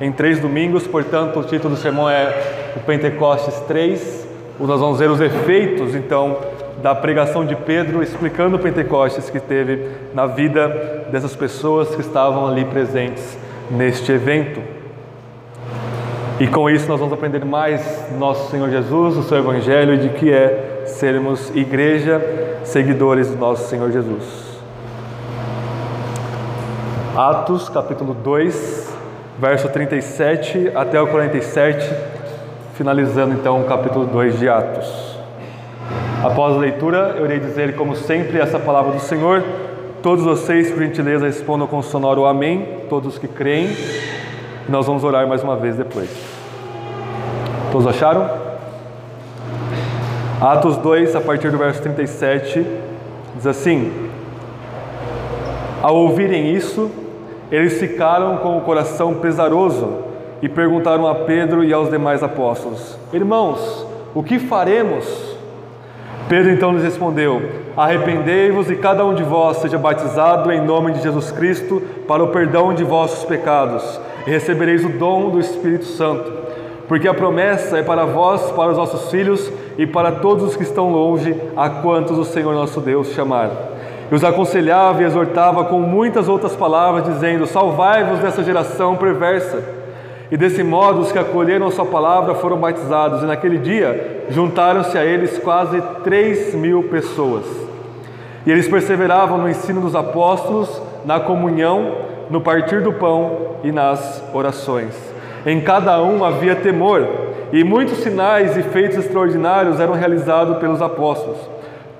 em três domingos, portanto, o título do sermão é o Pentecostes 3. Nós vamos ver os efeitos, então, da pregação de Pedro, explicando o Pentecostes que teve na vida dessas pessoas que estavam ali presentes neste evento. E com isso nós vamos aprender mais do nosso Senhor Jesus, do seu Evangelho e de que é sermos igreja, seguidores do nosso Senhor Jesus. Atos capítulo 2, verso 37 até o 47, finalizando então o capítulo 2 de Atos. Após a leitura, eu irei dizer, como sempre, essa palavra do Senhor. Todos vocês, por gentileza, respondam com sonoro amém, todos que creem. Nós vamos orar mais uma vez depois. Todos acharam? Atos 2, a partir do verso 37, diz assim: Ao ouvirem isso, eles ficaram com o coração pesaroso e perguntaram a Pedro e aos demais apóstolos: Irmãos, o que faremos? Pedro então lhes respondeu: Arrependei-vos e cada um de vós seja batizado em nome de Jesus Cristo para o perdão de vossos pecados, e recebereis o dom do Espírito Santo. Porque a promessa é para vós, para os vossos filhos e para todos os que estão longe, a quantos o Senhor nosso Deus chamar. E os aconselhava e exortava com muitas outras palavras, dizendo: Salvai-vos dessa geração perversa. E desse modo os que acolheram a sua palavra foram batizados, e naquele dia juntaram-se a eles quase três mil pessoas. E eles perseveravam no ensino dos apóstolos, na comunhão, no partir do pão e nas orações. Em cada um havia temor, e muitos sinais e feitos extraordinários eram realizados pelos apóstolos.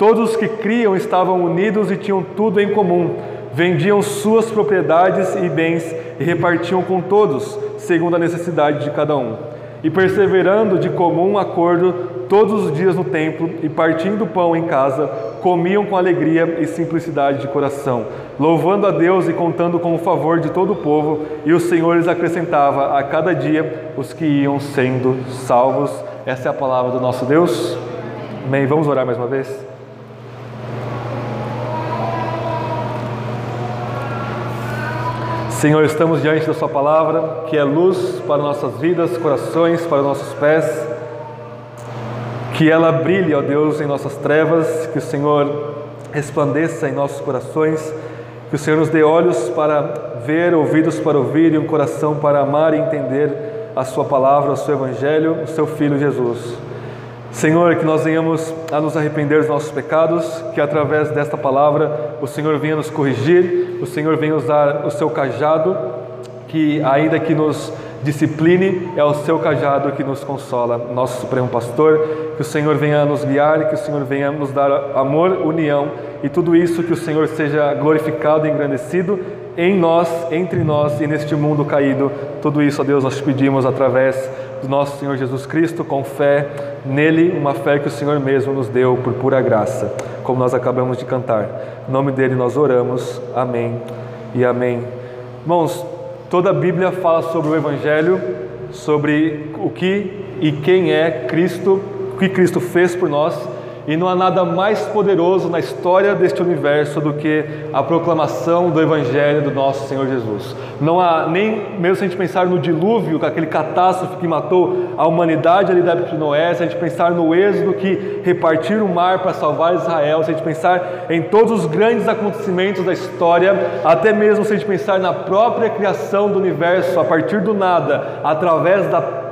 Todos os que criam estavam unidos e tinham tudo em comum. Vendiam suas propriedades e bens e repartiam com todos, segundo a necessidade de cada um. E perseverando de comum acordo todos os dias no templo e partindo pão em casa, comiam com alegria e simplicidade de coração, louvando a Deus e contando com o favor de todo o povo, e o Senhor lhes acrescentava a cada dia os que iam sendo salvos. Essa é a palavra do nosso Deus. Amém. Vamos orar mais uma vez? Senhor, estamos diante da Sua palavra, que é luz para nossas vidas, corações, para nossos pés. Que ela brilhe, ó Deus, em nossas trevas, que o Senhor resplandeça em nossos corações, que o Senhor nos dê olhos para ver, ouvidos para ouvir e um coração para amar e entender a Sua palavra, o Seu Evangelho, o Seu Filho Jesus. Senhor, que nós venhamos a nos arrepender dos nossos pecados, que através desta palavra o Senhor venha nos corrigir, o Senhor venha usar o seu cajado, que ainda que nos discipline, é o seu cajado que nos consola, nosso Supremo Pastor, que o Senhor venha nos guiar, que o Senhor venha nos dar amor, união e tudo isso que o Senhor seja glorificado e engrandecido em nós, entre nós e neste mundo caído. Tudo isso, ó Deus, nós te pedimos através do nosso Senhor Jesus Cristo, com fé nele, uma fé que o Senhor mesmo nos deu por pura graça, como nós acabamos de cantar. Em nome dele nós oramos. Amém e amém. Irmãos, toda a Bíblia fala sobre o Evangelho, sobre o que e quem é Cristo, o que Cristo fez por nós e não há nada mais poderoso na história deste universo do que a proclamação do Evangelho do nosso Senhor Jesus. Não há nem, mesmo se a gente pensar no dilúvio, aquele catástrofe que matou a humanidade ali da época de Noé, se a gente pensar no êxodo que repartir o mar para salvar Israel, se a gente pensar em todos os grandes acontecimentos da história, até mesmo se a gente pensar na própria criação do universo a partir do nada, através da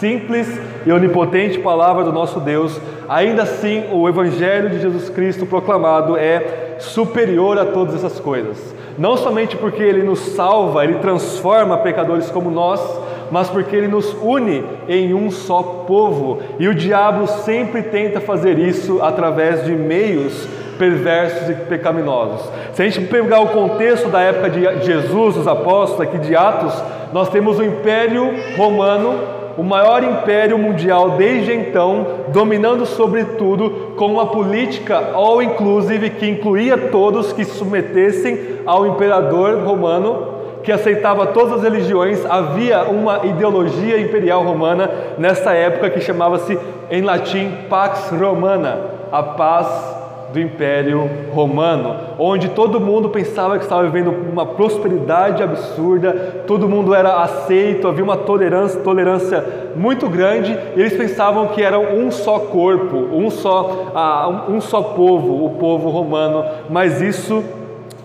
simples e onipotente palavra do nosso Deus, ainda assim o Evangelho de Jesus Cristo proclamado é superior a todas essas coisas. Não somente porque ele nos salva, ele transforma pecadores como nós, mas porque ele nos une em um só povo. E o diabo sempre tenta fazer isso através de meios perversos e pecaminosos. Se a gente pegar o contexto da época de Jesus, os apóstolos, aqui de Atos, nós temos o Império Romano o maior império mundial desde então, dominando sobre tudo, com uma política all inclusive que incluía todos que se submetessem ao imperador romano, que aceitava todas as religiões. Havia uma ideologia imperial romana nessa época que chamava-se em latim Pax Romana, a paz do Império Romano, onde todo mundo pensava que estava vivendo uma prosperidade absurda, todo mundo era aceito, havia uma tolerância, tolerância muito grande, e eles pensavam que era um só corpo, um só, um só povo, o povo romano, mas isso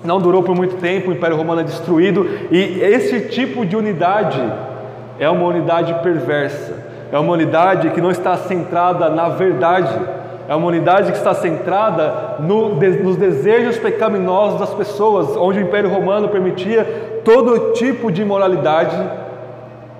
não durou por muito tempo, o Império Romano é destruído, e esse tipo de unidade é uma unidade perversa, é uma unidade que não está centrada na verdade, é uma unidade que está centrada no, nos desejos pecaminosos das pessoas, onde o Império Romano permitia todo tipo de imoralidade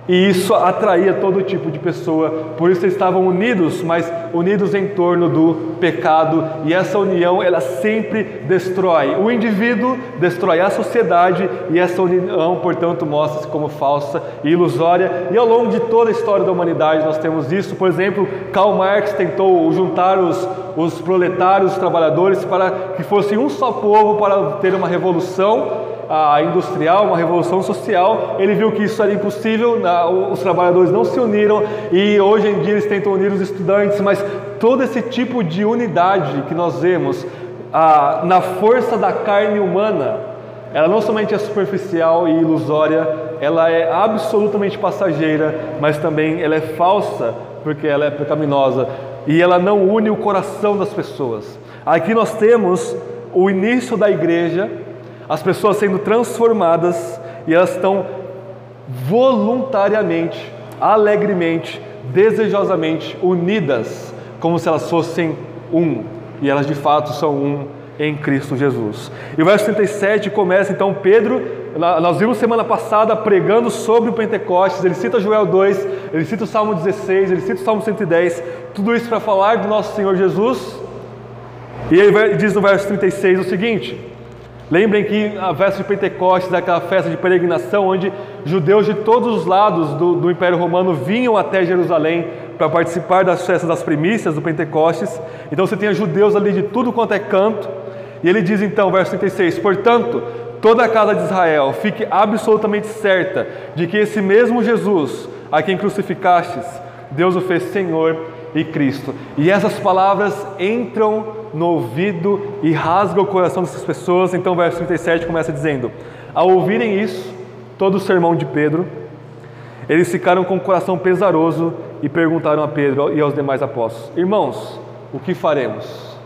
e isso atraía todo tipo de pessoa, por isso eles estavam unidos, mas unidos em torno do pecado, e essa união ela sempre destrói o indivíduo, destrói a sociedade, e essa união, portanto, mostra-se como falsa e ilusória. E ao longo de toda a história da humanidade nós temos isso. Por exemplo, Karl Marx tentou juntar os, os proletários, os trabalhadores, para que fossem um só povo para ter uma revolução a industrial, uma revolução social, ele viu que isso era impossível, os trabalhadores não se uniram e hoje em dia eles tentam unir os estudantes, mas todo esse tipo de unidade que nós vemos na força da carne humana, ela não somente é superficial e ilusória, ela é absolutamente passageira, mas também ela é falsa, porque ela é pecaminosa e ela não une o coração das pessoas. Aqui nós temos o início da igreja, as pessoas sendo transformadas e elas estão voluntariamente, alegremente, desejosamente unidas, como se elas fossem um, e elas de fato são um em Cristo Jesus. E o verso 37 começa então Pedro, nós vimos semana passada pregando sobre o Pentecostes, ele cita Joel 2, ele cita o Salmo 16, ele cita o Salmo 110, tudo isso para falar do nosso Senhor Jesus. E ele diz no verso 36 o seguinte: Lembrem que a festa de Pentecostes é aquela festa de peregrinação onde judeus de todos os lados do, do Império Romano vinham até Jerusalém para participar das festas das primícias do Pentecostes. Então você tinha judeus ali de tudo quanto é canto. E ele diz então, verso 36: Portanto, toda a casa de Israel fique absolutamente certa de que esse mesmo Jesus, a quem crucificastes, Deus o fez Senhor e Cristo. E essas palavras entram no ouvido e rasgam o coração dessas pessoas. Então, o verso 37 começa dizendo: Ao ouvirem isso, todo o sermão de Pedro, eles ficaram com o coração pesaroso e perguntaram a Pedro e aos demais apóstolos: Irmãos, o que faremos?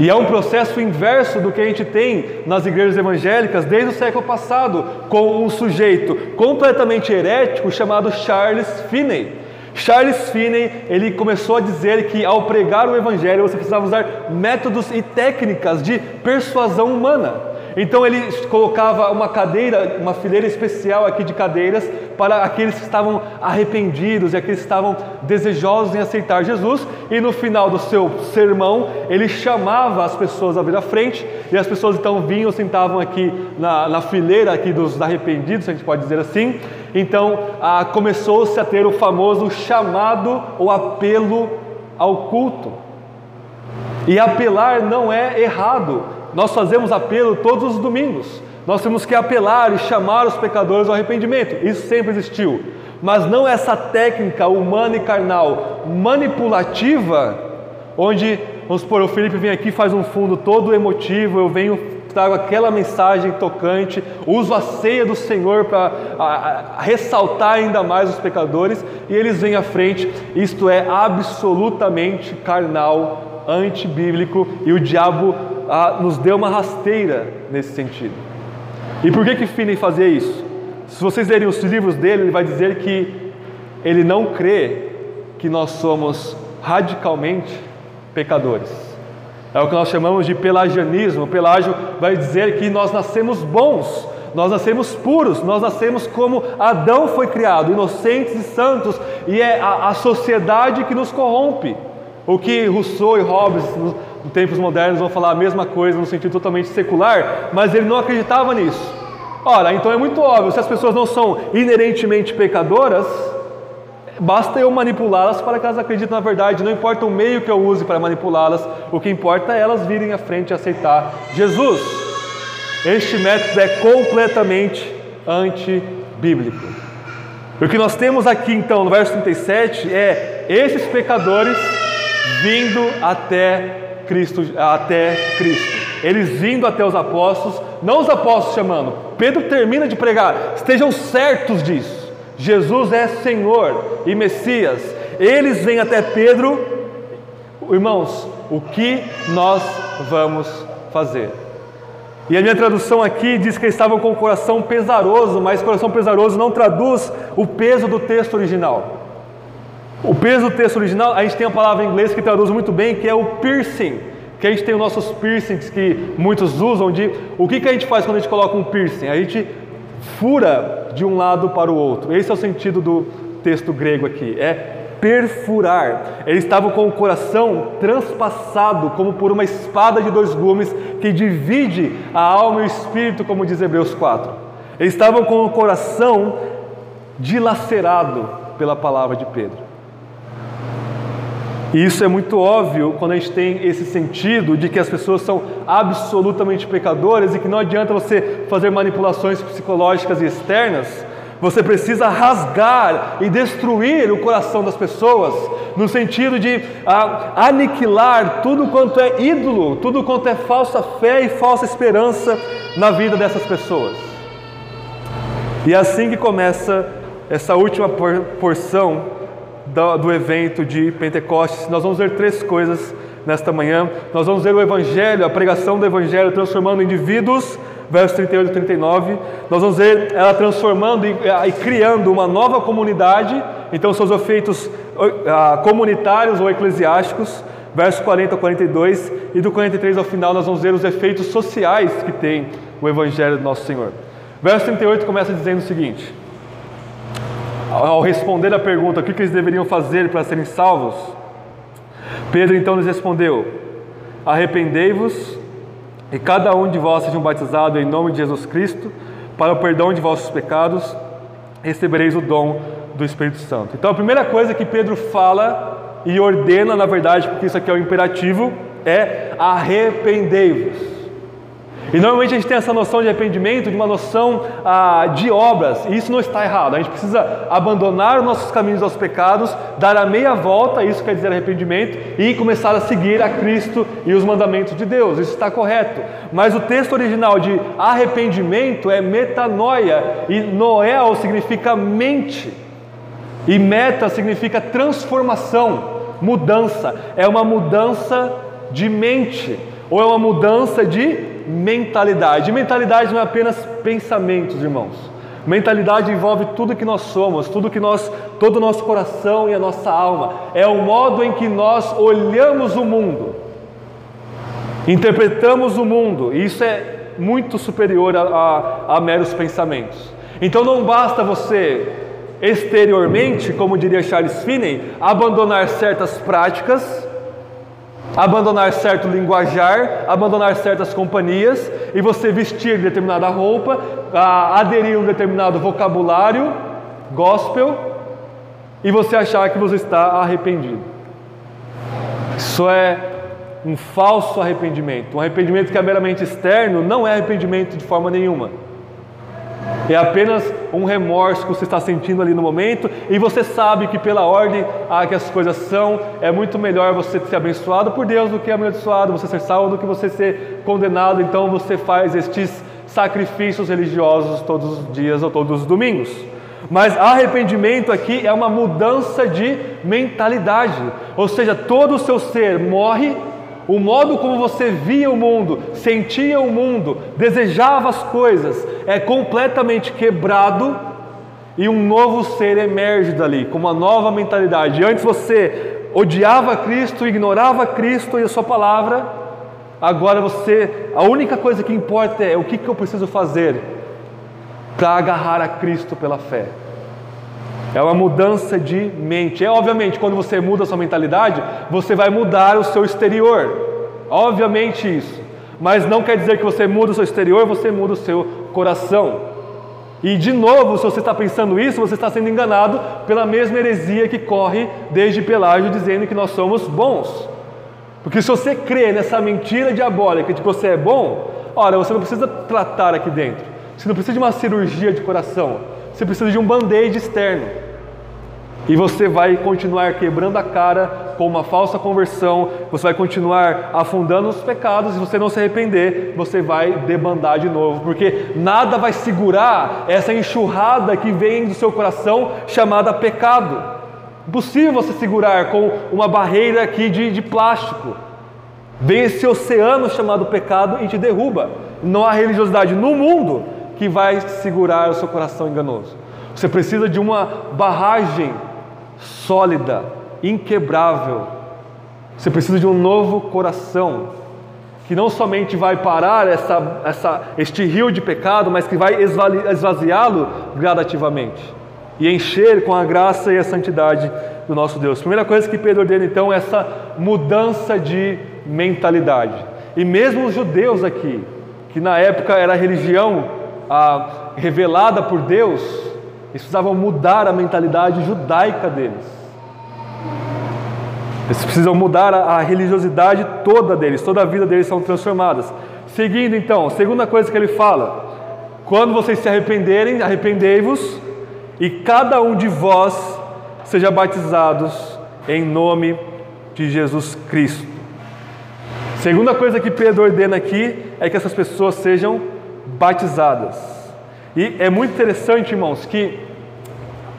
E é um processo inverso do que a gente tem nas igrejas evangélicas desde o século passado, com um sujeito completamente herético chamado Charles Finney. Charles Finney, ele começou a dizer que ao pregar o evangelho você precisava usar métodos e técnicas de persuasão humana. Então ele colocava uma cadeira, uma fileira especial aqui de cadeiras para aqueles que estavam arrependidos e aqueles que estavam desejosos em aceitar Jesus. E no final do seu sermão, ele chamava as pessoas a vir à frente e as pessoas então vinham, sentavam aqui na, na fileira aqui dos arrependidos, a gente pode dizer assim. Então ah, começou-se a ter o famoso chamado ou apelo ao culto. E apelar não é errado, nós fazemos apelo todos os domingos. Nós temos que apelar e chamar os pecadores ao arrependimento. Isso sempre existiu. Mas não essa técnica humana e carnal manipulativa, onde, vamos supor, o Felipe vem aqui faz um fundo todo emotivo, eu venho, trago aquela mensagem tocante, uso a ceia do Senhor para ressaltar ainda mais os pecadores, e eles vêm à frente. Isto é absolutamente carnal, antibíblico, e o diabo ah, nos deu uma rasteira nesse sentido. E por que que Finney fazia isso? Se vocês lerem os livros dele, ele vai dizer que ele não crê que nós somos radicalmente pecadores. É o que nós chamamos de pelagianismo. O pelágio vai dizer que nós nascemos bons, nós nascemos puros, nós nascemos como Adão foi criado, inocentes e santos, e é a, a sociedade que nos corrompe. O que Rousseau e Hobbes em tempos modernos vão falar a mesma coisa no sentido totalmente secular, mas ele não acreditava nisso. Ora, então é muito óbvio, se as pessoas não são inerentemente pecadoras, basta eu manipulá-las para que elas acreditem na verdade, não importa o meio que eu use para manipulá-las, o que importa é elas virem à frente e aceitar Jesus. Este método é completamente antibíblico. O que nós temos aqui então no verso 37 é esses pecadores vindo até Cristo até Cristo. Eles vindo até os apóstolos, não os apóstolos chamando. Pedro termina de pregar. Estejam certos disso. Jesus é Senhor e Messias. Eles vêm até Pedro. Irmãos, o que nós vamos fazer? E a minha tradução aqui diz que eles estavam com o coração pesaroso, mas coração pesaroso não traduz o peso do texto original. O peso do texto original, a gente tem a palavra em inglês que traduz muito bem, que é o piercing, que a gente tem os nossos piercings que muitos usam de o que, que a gente faz quando a gente coloca um piercing? A gente fura de um lado para o outro. Esse é o sentido do texto grego aqui, é perfurar. Eles estavam com o coração transpassado, como por uma espada de dois gumes que divide a alma e o espírito, como diz Hebreus 4. Eles estavam com o coração dilacerado pela palavra de Pedro. E isso é muito óbvio quando a gente tem esse sentido de que as pessoas são absolutamente pecadoras e que não adianta você fazer manipulações psicológicas e externas. Você precisa rasgar e destruir o coração das pessoas, no sentido de ah, aniquilar tudo quanto é ídolo, tudo quanto é falsa fé e falsa esperança na vida dessas pessoas. E é assim que começa essa última porção do, evento de Pentecostes, nós vamos ver três coisas nesta manhã. Nós vamos ver o Evangelho, a pregação do Evangelho transformando indivíduos, versos 38 e 39. Nós vamos ver ela transformando e, e criando uma nova comunidade, então seus efeitos uh, comunitários ou eclesiásticos, versos 40 a 42. E do 43 ao final nós vamos ver os efeitos sociais que tem o Evangelho do nosso Senhor. Verso 38 começa dizendo o seguinte. Ao responder a pergunta o que eles deveriam fazer para serem salvos, Pedro então lhes respondeu: Arrependei-vos e cada um de vós seja batizado em nome de Jesus Cristo para o perdão de vossos pecados, recebereis o dom do Espírito Santo. Então a primeira coisa que Pedro fala e ordena, na verdade, porque isso aqui é o imperativo, é arrependei-vos. E normalmente a gente tem essa noção de arrependimento, de uma noção ah, de obras, e isso não está errado. A gente precisa abandonar os nossos caminhos aos pecados, dar a meia volta, isso quer dizer arrependimento, e começar a seguir a Cristo e os mandamentos de Deus. Isso está correto. Mas o texto original de arrependimento é metanoia, e noel significa mente, e meta significa transformação, mudança. É uma mudança de mente, ou é uma mudança de mentalidade. mentalidade não é apenas pensamentos, irmãos. Mentalidade envolve tudo que nós somos, tudo que nós, todo o nosso coração e a nossa alma. É o modo em que nós olhamos o mundo, interpretamos o mundo. E isso é muito superior a, a, a meros pensamentos. Então não basta você exteriormente, como diria Charles Finney, abandonar certas práticas abandonar certo linguajar, abandonar certas companhias e você vestir determinada roupa, aderir a um determinado vocabulário gospel e você achar que você está arrependido. Isso é um falso arrependimento. Um arrependimento que é meramente externo não é arrependimento de forma nenhuma. É apenas um remorso que você está sentindo ali no momento e você sabe que pela ordem a que as coisas são, é muito melhor você ser abençoado por Deus do que abençoado, você ser salvo do que você ser condenado. Então você faz estes sacrifícios religiosos todos os dias ou todos os domingos. Mas arrependimento aqui é uma mudança de mentalidade, ou seja, todo o seu ser morre o modo como você via o mundo, sentia o mundo, desejava as coisas, é completamente quebrado e um novo ser emerge dali, com uma nova mentalidade. Antes você odiava Cristo, ignorava Cristo e a Sua palavra, agora você, a única coisa que importa é o que, que eu preciso fazer para agarrar a Cristo pela fé. É uma mudança de mente. É obviamente, quando você muda a sua mentalidade, você vai mudar o seu exterior. Obviamente isso. Mas não quer dizer que você muda o seu exterior, você muda o seu coração. E de novo, se você está pensando isso, você está sendo enganado pela mesma heresia que corre desde Pelágio dizendo que nós somos bons. Porque se você crê nessa mentira diabólica de que você é bom, ora, você não precisa tratar aqui dentro. Você não precisa de uma cirurgia de coração. Você precisa de um band-aid externo. E você vai continuar quebrando a cara com uma falsa conversão, você vai continuar afundando nos pecados, e você não se arrepender, você vai debandar de novo, porque nada vai segurar essa enxurrada que vem do seu coração chamada pecado. Impossível você segurar com uma barreira aqui de, de plástico. Vem esse oceano chamado pecado e te derruba. Não há religiosidade no mundo que vai segurar o seu coração enganoso. Você precisa de uma barragem sólida, inquebrável. Você precisa de um novo coração que não somente vai parar essa, essa, este rio de pecado, mas que vai esvaziá-lo gradativamente e encher com a graça e a santidade do nosso Deus. Primeira coisa que Pedro ordena então é essa mudança de mentalidade. E mesmo os judeus aqui, que na época era a religião ah, revelada por Deus, eles precisavam mudar a mentalidade judaica deles. Eles precisam mudar a, a religiosidade toda deles, toda a vida deles são transformadas. Seguindo então, segunda coisa que ele fala: quando vocês se arrependerem, arrependei-vos, e cada um de vós seja batizados em nome de Jesus Cristo. Segunda coisa que Pedro ordena aqui é que essas pessoas sejam batizadas. E é muito interessante, irmãos, que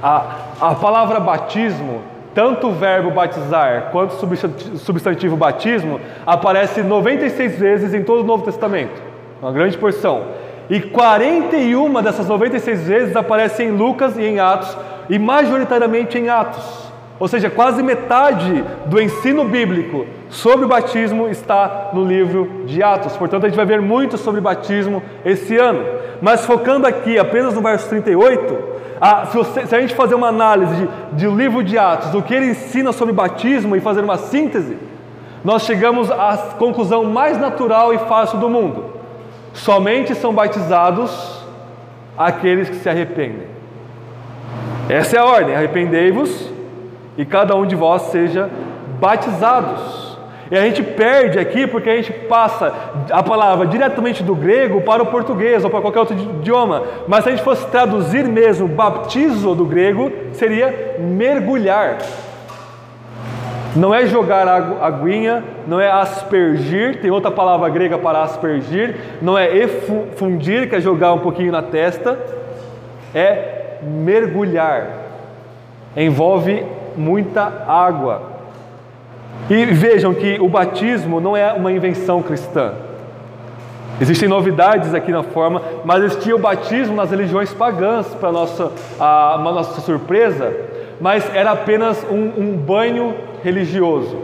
a, a palavra batismo, tanto o verbo batizar quanto o substantivo batismo, aparece 96 vezes em todo o Novo Testamento, uma grande porção. E 41 dessas 96 vezes aparecem em Lucas e em Atos, e majoritariamente em Atos. Ou seja, quase metade do ensino bíblico sobre o batismo está no livro de Atos. Portanto, a gente vai ver muito sobre batismo esse ano. Mas focando aqui apenas no verso 38, a, se, você, se, a gente fazer uma análise de, de o livro de Atos, do que ele ensina sobre batismo e fazer uma síntese, nós chegamos à conclusão mais natural e fácil do mundo. Somente são batizados aqueles que se arrependem. Essa é a ordem: arrependei-vos e cada um de vós seja batizados. E a gente perde aqui porque a gente passa a palavra diretamente do grego para o português ou para qualquer outro idioma. Mas se a gente fosse traduzir mesmo baptizo do grego, seria mergulhar. Não é jogar aguinha, não é aspergir, tem outra palavra grega para aspergir, não é efundir, que é jogar um pouquinho na testa, é mergulhar. Envolve muita água. E vejam que o batismo não é uma invenção cristã. Existem novidades aqui na forma, mas existia o batismo nas religiões pagãs, para nossa, a, nossa surpresa, mas era apenas um, um banho religioso.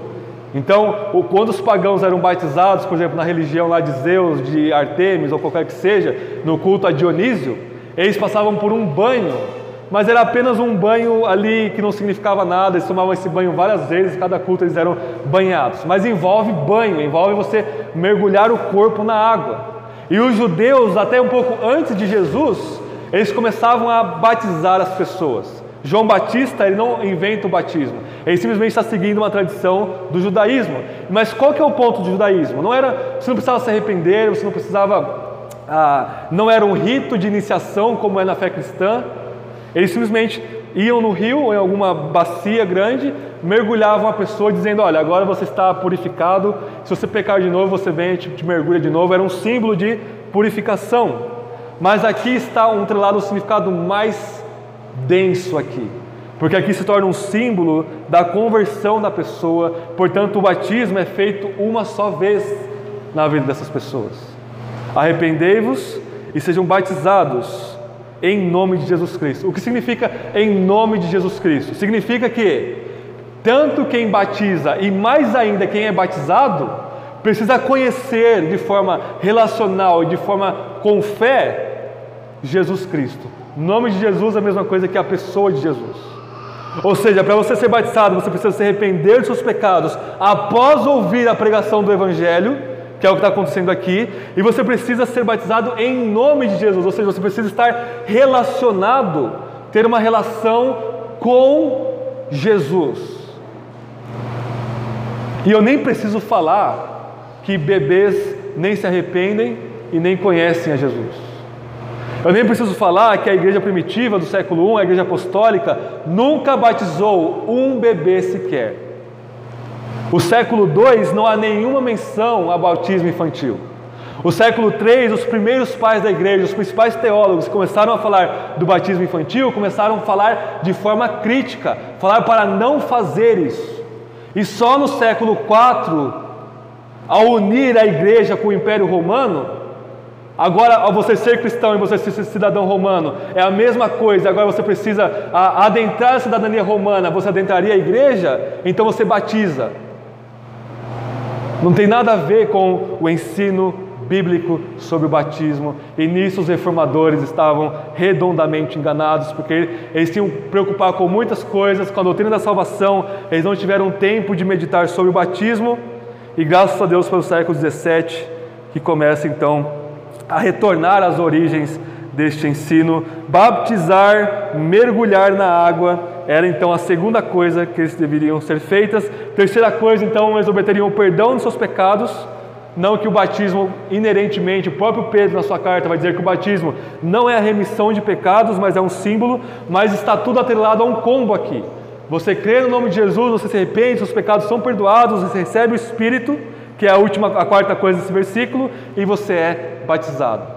Então, quando os pagãos eram batizados, por exemplo, na religião lá de Zeus, de Artemis ou qualquer que seja, no culto a Dionísio, eles passavam por um banho mas era apenas um banho ali que não significava nada, eles tomavam esse banho várias vezes, cada culto eles eram banhados. Mas envolve banho, envolve você mergulhar o corpo na água. E os judeus, até um pouco antes de Jesus, eles começavam a batizar as pessoas. João Batista, ele não inventa o batismo, ele simplesmente está seguindo uma tradição do judaísmo. Mas qual que é o ponto do judaísmo? Não era, você não precisava se arrepender, você não precisava, ah, não era um rito de iniciação como é na fé cristã, eles simplesmente iam no rio ou em alguma bacia grande, mergulhavam a pessoa dizendo: Olha, agora você está purificado, se você pecar de novo, você vem e te, mergulha de novo. Era um símbolo de purificação. Mas aqui está um trelado, um significado mais denso aqui. Porque aqui se torna um símbolo da conversão da pessoa, portanto, o batismo é feito uma só vez na vida dessas pessoas. Arrependei-vos e sejam batizados em nome de Jesus Cristo. O que significa em nome de Jesus Cristo? Significa que tanto quem batiza e mais ainda quem é batizado precisa conhecer de forma relacional e de forma com fé Jesus Cristo. O nome de Jesus é a mesma coisa que a pessoa de Jesus. Ou seja, para você ser batizado, você precisa se arrepender dos seus pecados após ouvir a pregação do Evangelho que é o que está acontecendo aqui, e você precisa ser batizado em nome de Jesus, ou seja, você precisa estar relacionado, ter uma relação com Jesus. E eu nem preciso falar que bebês nem se arrependem e nem conhecem a Jesus. Eu nem preciso falar que a igreja primitiva do século I, a igreja apostólica, nunca batizou um bebê sequer. O século II não há nenhuma menção a batismo infantil. O século III, os primeiros pais da igreja, os principais teólogos começaram a falar do batismo infantil, começaram a falar de forma crítica, falar para não fazer isso. E só no século IV, ao unir a igreja com o Império Romano, agora ao você ser cristão e você ser cidadão romano, é a mesma coisa, agora você precisa adentrar a cidadania romana, você adentraria a igreja, então você batiza. Não tem nada a ver com o ensino bíblico sobre o batismo, e nisso os reformadores estavam redondamente enganados, porque eles tinham que preocupar com muitas coisas, com a doutrina da salvação, eles não tiveram tempo de meditar sobre o batismo, e graças a Deus pelo século XVII, que começa então a retornar às origens deste ensino, baptizar, mergulhar na água, era então a segunda coisa que eles deveriam ser feitas. Terceira coisa, então, eles obteriam o perdão dos seus pecados. Não que o batismo, inerentemente, o próprio Pedro na sua carta vai dizer que o batismo não é a remissão de pecados, mas é um símbolo, mas está tudo atrelado a um combo aqui. Você crê no nome de Jesus, você se arrepende, seus pecados são perdoados, você recebe o Espírito, que é a última, a quarta coisa desse versículo, e você é batizado.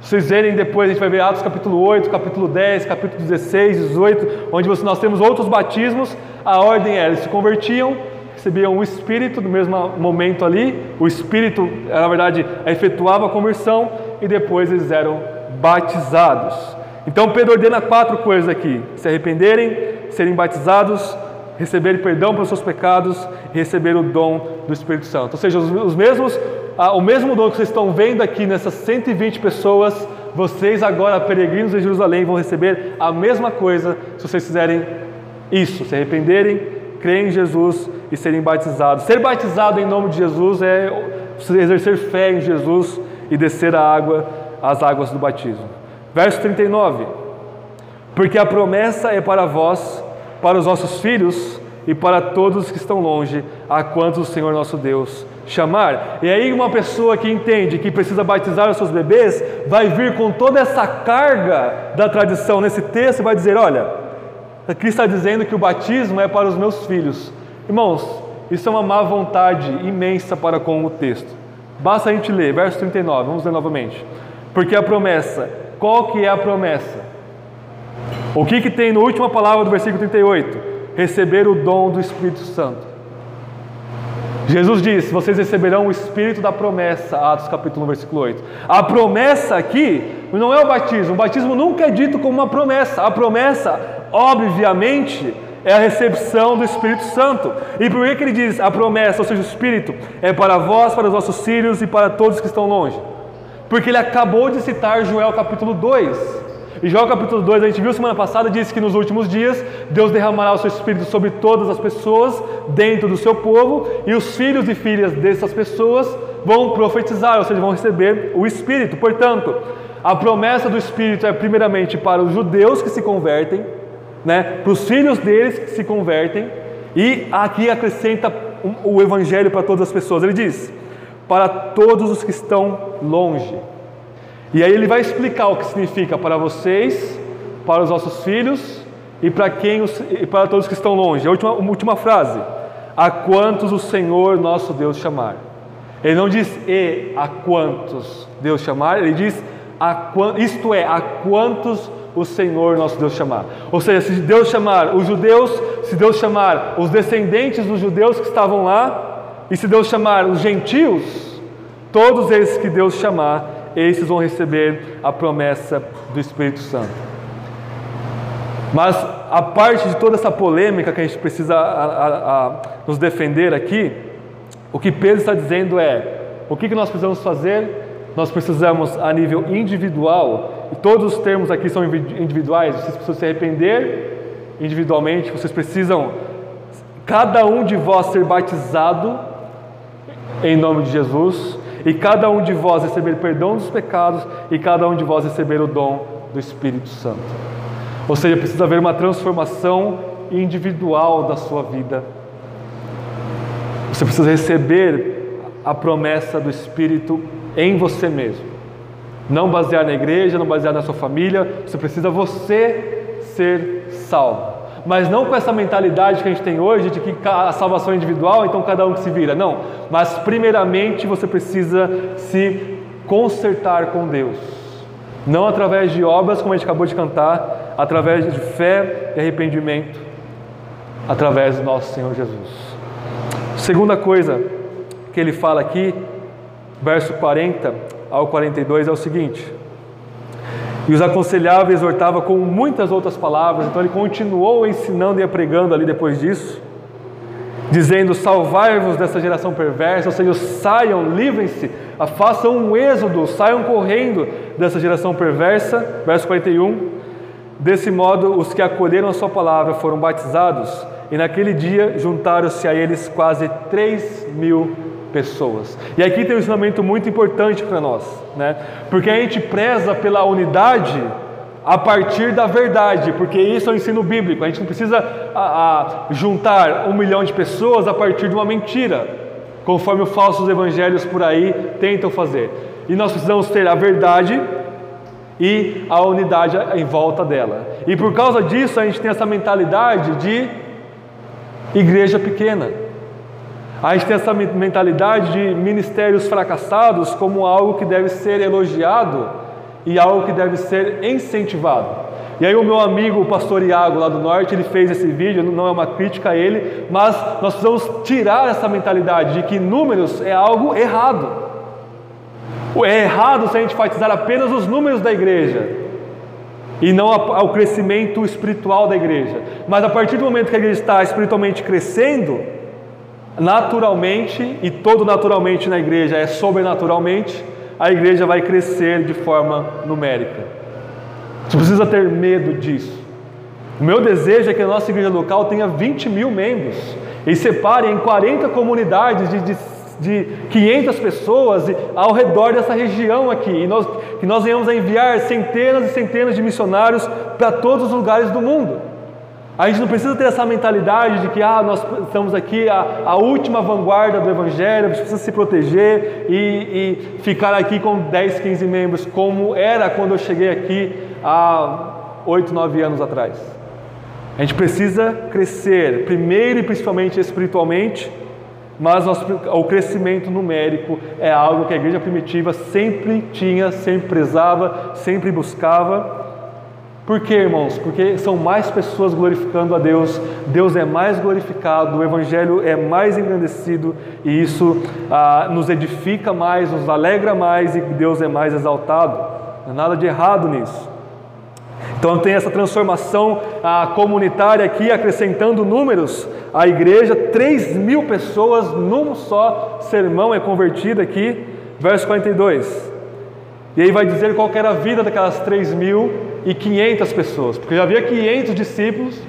Vocês verem depois, a gente vai ver Atos capítulo 8, capítulo 10, capítulo 16, 18, onde nós temos outros batismos, a ordem era, eles se convertiam, recebiam o Espírito no mesmo momento ali, o Espírito, na verdade, efetuava a conversão e depois eles eram batizados. Então Pedro ordena quatro coisas aqui: se arrependerem, serem batizados, receberem perdão pelos seus pecados e receber o dom do Espírito Santo. Ou seja, os mesmos, ah, o mesmo dom que vocês estão vendo aqui nessas 120 pessoas, vocês agora, peregrinos em Jerusalém, vão receber a mesma coisa se vocês fizerem isso, se arrependerem, crerem em Jesus e serem batizados. Ser batizado em nome de Jesus é exercer fé em Jesus e descer a água, as águas do batismo. Verso 39. Porque a promessa é para vós, para os vossos filhos e para todos que estão longe, a quantos o Senhor nosso Deus chamar. E aí uma pessoa que entende que precisa batizar os seus bebês, vai vir com toda essa carga da tradição nesse texto e vai dizer, olha, aqui está dizendo que o batismo é para os meus filhos. Irmãos, isso é uma má vontade imensa para com o texto. Basta a gente ler, verso 39, vamos ler novamente. Porque a promessa, qual que é a promessa? O que, que tem na última palavra do versículo 38? Receber o dom do Espírito Santo. Jesus disse: Vocês receberão o Espírito da promessa, Atos capítulo 1, versículo 8. A promessa aqui não é o batismo, o batismo nunca é dito como uma promessa. A promessa, obviamente, é a recepção do Espírito Santo. E por que, que ele diz a promessa, ou seja, o Espírito, é para vós, para os vossos filhos e para todos que estão longe? Porque ele acabou de citar Joel capítulo 2. E Joel capítulo 2, a gente viu semana passada, diz que nos últimos dias Deus derramará o seu Espírito sobre todas as pessoas dentro do seu povo, e os filhos e filhas dessas pessoas vão profetizar, ou seja, vão receber o Espírito. Portanto, a promessa do Espírito é primeiramente para os judeus que se convertem, né, para os filhos deles que se convertem, e aqui acrescenta o Evangelho para todas as pessoas. Ele diz: para todos os que estão longe. E aí ele vai explicar o que significa para vocês, para os vossos filhos e para quem os, e para todos que estão longe. A última, última frase: a quantos o Senhor nosso Deus chamar. Ele não diz e a quantos Deus chamar, ele diz a, isto é, a quantos o Senhor nosso Deus chamar. Ou seja, se Deus chamar os judeus, se Deus chamar os descendentes dos judeus que estavam lá, e se Deus chamar os gentios, todos esses que Deus chamar, esses vão receber a promessa do Espírito Santo. Mas a parte de toda essa polêmica que a gente precisa a, a, a nos defender aqui, o que Pedro está dizendo é: o que, que nós precisamos fazer? Nós precisamos, a nível individual, e todos os termos aqui são individuais, vocês precisam se arrepender individualmente, vocês precisam, cada um de vós, ser batizado em nome de Jesus, e cada um de vós receber perdão dos pecados, e cada um de vós receber o dom do Espírito Santo. Ou seja, precisa haver uma transformação individual da sua vida. Você precisa receber a promessa do Espírito em você mesmo. Não basear na igreja, não basear na sua família, você precisa você ser salvo. Mas não com essa mentalidade que a gente tem hoje de que a salvação é individual, então cada um que se vira. Não, mas primeiramente você precisa se consertar com Deus. Não através de obras, como a gente acabou de cantar, através de fé e arrependimento, através do nosso Senhor Jesus. Segunda coisa que ele fala aqui, verso 40 ao 42, é o seguinte: e os aconselhava e exortava com muitas outras palavras. Então ele continuou ensinando e pregando ali depois disso, dizendo: Salvai-vos dessa geração perversa, ou seja, saiam, livrem-se, façam um êxodo, saiam correndo dessa geração perversa. Verso 41. Desse modo, os que acolheram a sua palavra foram batizados, e naquele dia juntaram-se a eles quase 3 mil pessoas. E aqui tem um ensinamento muito importante para nós, né? Porque a gente preza pela unidade a partir da verdade, porque isso é o ensino bíblico. A gente não precisa a, a, juntar um milhão de pessoas a partir de uma mentira, conforme os falsos evangelhos por aí tentam fazer. E nós precisamos ter a verdade e a unidade em volta dela. E por causa disso a gente tem essa mentalidade de igreja pequena. A gente tem essa mentalidade de ministérios fracassados como algo que deve ser elogiado e algo que deve ser incentivado. E aí o meu amigo, o pastor Iago, lá do norte, ele fez esse vídeo, não é uma crítica a ele, mas nós precisamos tirar essa mentalidade de que números é algo errado. É errado se a gente enfatizar apenas os números da igreja e não ao crescimento espiritual da igreja. Mas a partir do momento que a igreja está espiritualmente crescendo, naturalmente, e todo naturalmente na igreja é sobrenaturalmente, a igreja vai crescer de forma numérica. Você precisa ter medo disso. O meu desejo é que a nossa igreja local tenha 20 mil membros e separe em 40 comunidades de, de, de 500 pessoas ao redor dessa região aqui. E nós, que nós venhamos a enviar centenas e centenas de missionários para todos os lugares do mundo. A gente não precisa ter essa mentalidade de que ah, nós estamos aqui a, a última vanguarda do Evangelho, a gente precisa se proteger e, e, ficar aqui com 10, 15 membros, como era quando eu cheguei aqui há 8, 9 anos atrás. A gente precisa crescer, primeiro e principalmente espiritualmente, mas o crescimento numérico é algo que a igreja primitiva sempre tinha, sempre prezava, sempre buscava por quê, irmãos? Porque são mais pessoas glorificando a Deus, Deus é mais glorificado, o Evangelho é mais engrandecido e isso ah, nos edifica mais, nos alegra mais e Deus é mais exaltado. Não há nada de errado nisso. Então tem essa transformação ah, comunitária aqui, acrescentando números à igreja, 3 mil pessoas num só sermão é convertida aqui, verso 42. E aí vai dizer qual era a vida daquelas 3 mil e 500 pessoas, porque já havia 500 discípulos,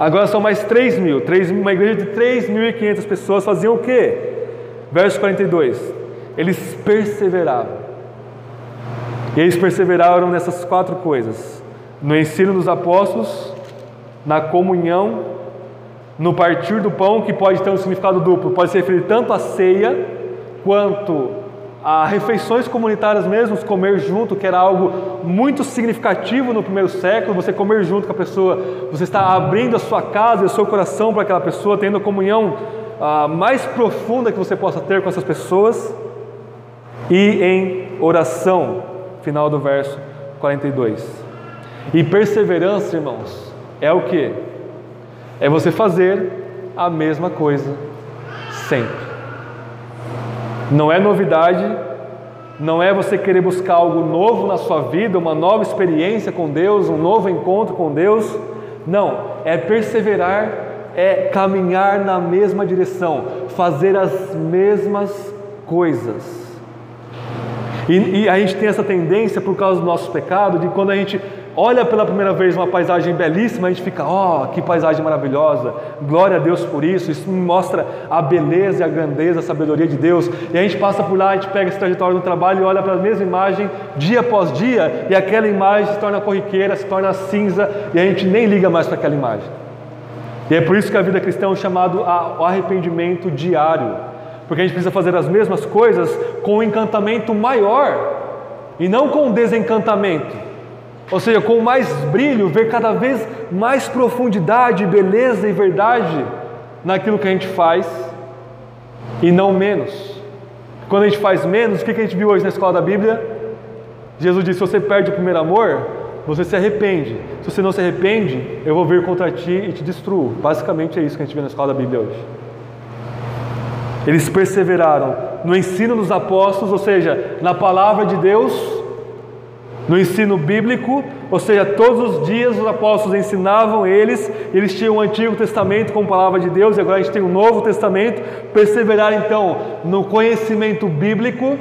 agora são mais 3 mil, 3, uma igreja de 3.500 pessoas faziam o quê? Verso 42, eles perseveravam. E eles perseveraram nessas quatro coisas: no ensino dos apóstolos, na comunhão, no partir do pão, que pode ter um significado duplo, pode se referir tanto à ceia quanto a refeições comunitárias mesmo, comer junto, que era algo muito significativo no primeiro século, você comer junto com a pessoa, você está abrindo a sua casa e o seu coração para aquela pessoa, tendo a comunhão a mais profunda que você possa ter com essas pessoas, e em oração, final do verso 42. E perseverança, irmãos, é o que? É você fazer a mesma coisa sempre. Não é novidade, não é você querer buscar algo novo na sua vida, uma nova experiência com Deus, um novo encontro com Deus. Não, é perseverar, é caminhar na mesma direção, fazer as mesmas coisas. E, e, a gente tem essa tendência, por causa do nosso pecado, de quando a gente olha pela primeira vez uma paisagem belíssima, a gente fica, ó, oh, que paisagem maravilhosa, glória a Deus por isso, isso mostra a beleza a grandeza, a sabedoria de Deus. E a gente passa por lá, a gente pega esse trajetório do trabalho e olha para a mesma imagem dia após dia, e aquela imagem se torna corriqueira, se torna cinza, e a gente nem liga mais para aquela imagem. E é por isso que a vida cristã é chamado ao arrependimento diário, porque a gente precisa fazer as mesmas coisas com um encantamento maior e não com desencantamento. Ou seja, com mais brilho, ver cada vez mais profundidade, beleza e verdade naquilo que a gente faz e não menos. Quando a gente faz menos, o que a gente viu hoje na escola da Bíblia? Jesus disse: se você perde o primeiro amor, você se arrepende. Se você não se arrepende, eu vou vir contra ti e te destruo. Basicamente é isso que a gente vê na escola da Bíblia hoje. Eles perseveraram no ensino dos apóstolos, ou seja, na palavra de Deus, no ensino bíblico, ou seja, todos os dias os apóstolos ensinavam eles, eles tinham o Antigo Testamento com a palavra de Deus, e agora a gente tem o Novo Testamento. Perseveraram então no conhecimento bíblico,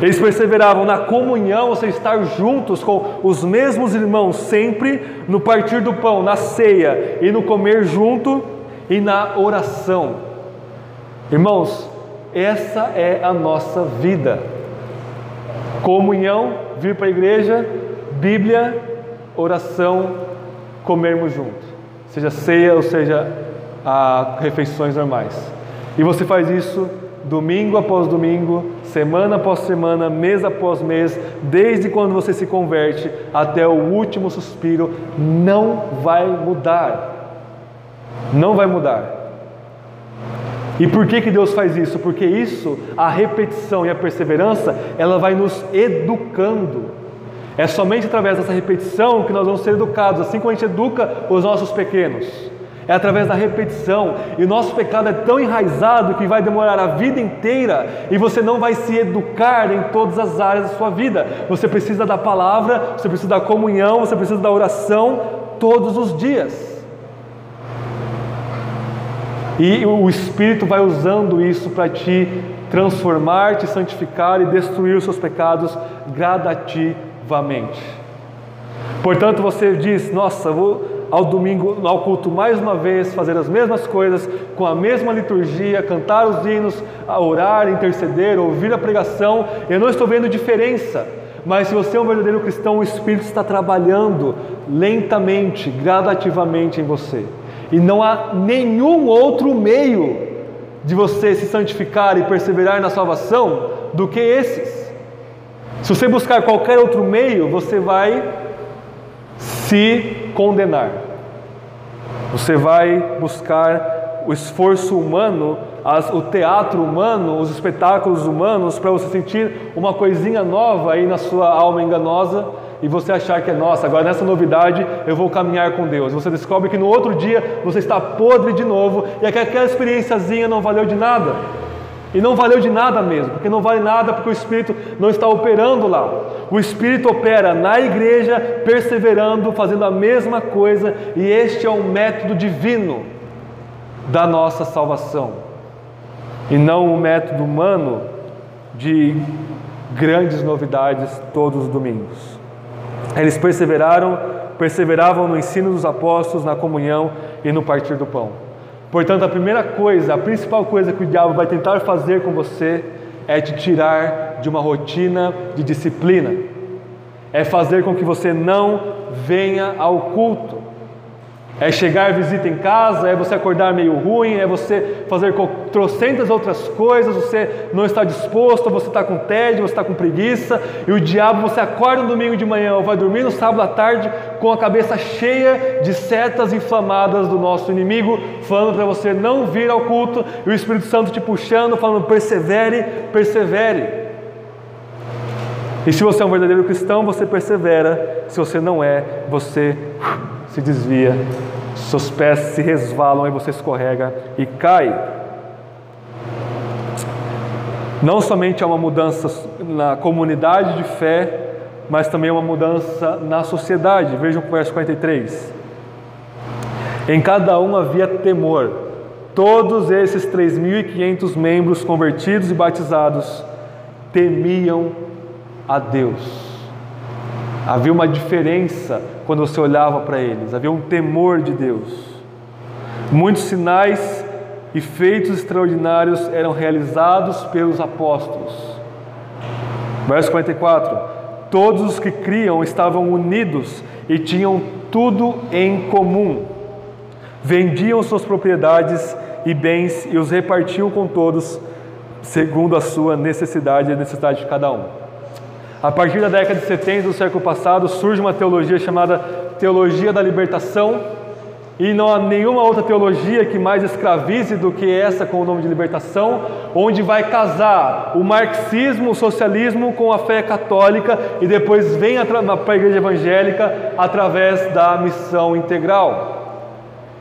eles perseveravam na comunhão, ou seja, estar juntos com os mesmos irmãos sempre, no partir do pão, na ceia e no comer junto e na oração. Irmãos, essa é a nossa vida. Comunhão, vir para a igreja, Bíblia, oração, comermos juntos. Seja ceia ou seja a refeições normais. E você faz isso domingo após domingo, semana após semana, mês após mês, desde quando você se converte até o último suspiro, não vai mudar. Não vai mudar. E por que, que Deus faz isso? Porque isso, a repetição e a perseverança, ela vai nos educando. É somente através dessa repetição que nós vamos ser educados, assim como a gente educa os nossos pequenos. É através da repetição. E o nosso pecado é tão enraizado que vai demorar a vida inteira e você não vai se educar em todas as áreas da sua vida. Você precisa da palavra, você precisa da comunhão, você precisa da oração todos os dias. E o Espírito vai usando isso para te transformar, te santificar e destruir os seus pecados gradativamente. Portanto, você diz: Nossa, vou ao domingo, ao culto, mais uma vez, fazer as mesmas coisas, com a mesma liturgia, cantar os hinos, orar, interceder, ouvir a pregação, eu não estou vendo diferença. Mas se você é um verdadeiro cristão, o Espírito está trabalhando lentamente, gradativamente em você. E não há nenhum outro meio de você se santificar e perseverar na salvação do que esses. Se você buscar qualquer outro meio, você vai se condenar. Você vai buscar o esforço humano, as, o teatro humano, os espetáculos humanos para você sentir uma coisinha nova aí na sua alma enganosa e você achar que é nossa, agora nessa novidade eu vou caminhar com Deus. Você descobre que no outro dia você está podre de novo e aquela experiênciazinha não valeu de nada. E não valeu de nada mesmo, porque não vale nada porque o Espírito não está operando lá. O Espírito opera na igreja, perseverando, fazendo a mesma coisa, e este é o método divino da nossa salvação, e não o método humano de grandes novidades todos os domingos. Eles perseveraram, perseveravam no ensino dos apóstolos, na comunhão e no partir do pão. Portanto, a primeira coisa, a principal coisa que o diabo vai tentar fazer com você é te tirar de uma rotina de disciplina, é fazer com que você não venha ao culto. É chegar visita em casa, é você acordar meio ruim, é você fazer trocentas outras coisas, você não está disposto, você está com tédio, você está com preguiça, e o diabo, você acorda no domingo de manhã ou vai dormir no sábado à tarde com a cabeça cheia de setas inflamadas do nosso inimigo, falando para você não vir ao culto, e o Espírito Santo te puxando, falando persevere, persevere. E se você é um verdadeiro cristão, você persevera, se você não é, você se desvia, seus pés se resvalam e você escorrega e cai. Não somente há uma mudança na comunidade de fé, mas também uma mudança na sociedade. Vejam o verso 43. Em cada um havia temor. Todos esses 3.500 membros convertidos e batizados temiam a Deus. Havia uma diferença quando você olhava para eles, havia um temor de Deus. Muitos sinais e feitos extraordinários eram realizados pelos apóstolos. Verso 44: Todos os que criam estavam unidos e tinham tudo em comum. Vendiam suas propriedades e bens e os repartiam com todos, segundo a sua necessidade e a necessidade de cada um. A partir da década de 70 do século passado, surge uma teologia chamada Teologia da Libertação, e não há nenhuma outra teologia que mais escravize do que essa com o nome de libertação, onde vai casar o marxismo, o socialismo com a fé católica e depois vem para a igreja evangélica através da missão integral.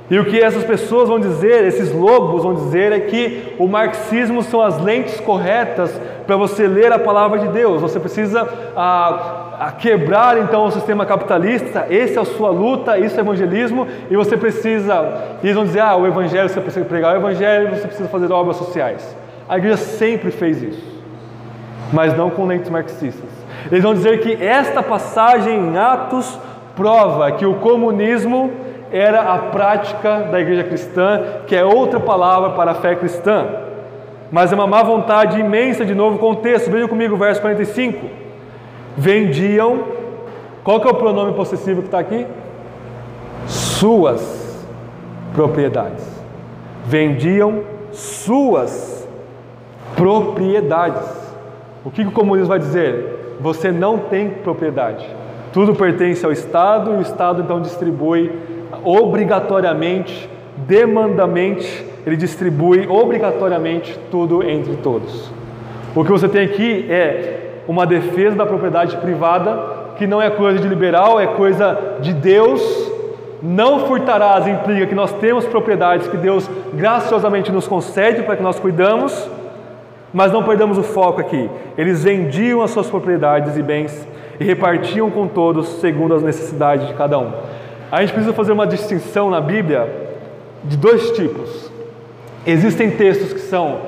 E o que essas pessoas vão dizer, esses lobos vão dizer, é que o marxismo são as lentes corretas para você ler a palavra de Deus. Você precisa ah, a quebrar então o sistema capitalista, essa é a sua luta, isso é evangelismo, e você precisa, eles vão dizer, ah, o evangelho, você precisa pregar o evangelho, você precisa fazer obras sociais. A igreja sempre fez isso, mas não com lentes marxistas. Eles vão dizer que esta passagem em Atos prova que o comunismo era a prática da igreja cristã, que é outra palavra para a fé cristã. Mas é uma má vontade imensa, de novo, com o texto. Veja comigo verso 45. Vendiam, qual que é o pronome possessivo que está aqui? Suas propriedades. Vendiam suas propriedades. O que o comunismo vai dizer? Você não tem propriedade. Tudo pertence ao Estado e o Estado então distribui obrigatoriamente, demandamente, ele distribui obrigatoriamente tudo entre todos. O que você tem aqui é uma defesa da propriedade privada, que não é coisa de liberal, é coisa de Deus. Não furtarás implica que nós temos propriedades que Deus graciosamente nos concede para que nós cuidamos, mas não perdamos o foco aqui. Eles vendiam as suas propriedades e bens e repartiam com todos segundo as necessidades de cada um. A gente precisa fazer uma distinção na Bíblia de dois tipos. Existem textos que são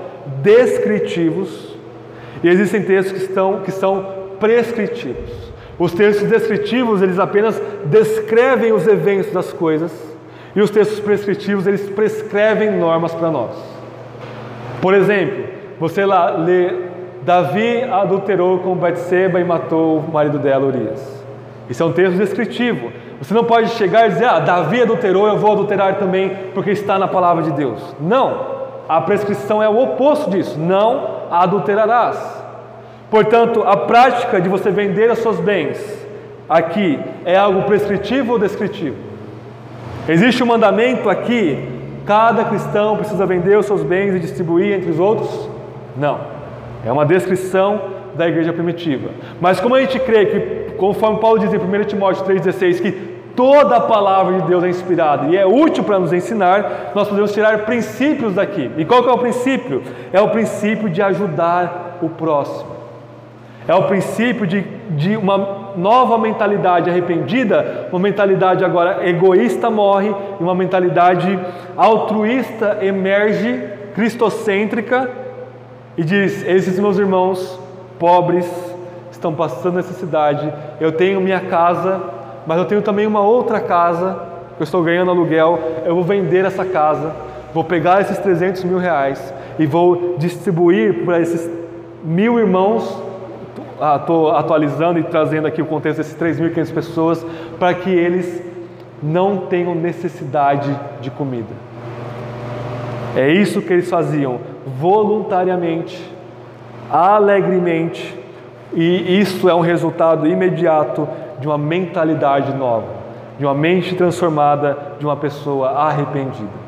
descritivos e existem textos que, estão, que são prescritivos. Os textos descritivos, eles apenas descrevem os eventos das coisas, e os textos prescritivos, eles prescrevem normas para nós. Por exemplo, você lá lê Davi adulterou com Batseba e matou o marido dela, Urias. Isso é um texto descritivo. Você não pode chegar e dizer, ah, Davi adulterou, eu vou adulterar também, porque está na palavra de Deus. Não. A prescrição é o oposto disso. Não adulterarás. Portanto, a prática de você vender os seus bens aqui é algo prescritivo ou descritivo? Existe um mandamento aqui, cada cristão precisa vender os seus bens e distribuir entre os outros? Não. É uma descrição da igreja primitiva. Mas como a gente crê que conforme Paulo diz em 1 Timóteo 3,16, que toda a palavra de Deus é inspirada e é útil para nos ensinar, nós podemos tirar princípios daqui. E qual que é o princípio? É o princípio de ajudar o próximo. É o princípio de, de uma nova mentalidade arrependida, uma mentalidade agora egoísta morre e uma mentalidade altruísta emerge, cristocêntrica, e diz: Esses meus irmãos pobres, estão passando necessidade. Eu tenho minha casa, mas eu tenho também uma outra casa que eu estou ganhando aluguel. Eu vou vender essa casa, vou pegar esses 300 mil reais e vou distribuir para esses mil irmãos. Estou ah, atualizando e trazendo aqui o contexto desses 3.500 pessoas para que eles não tenham necessidade de comida. É isso que eles faziam voluntariamente, alegremente, e isso é um resultado imediato de uma mentalidade nova, de uma mente transformada, de uma pessoa arrependida.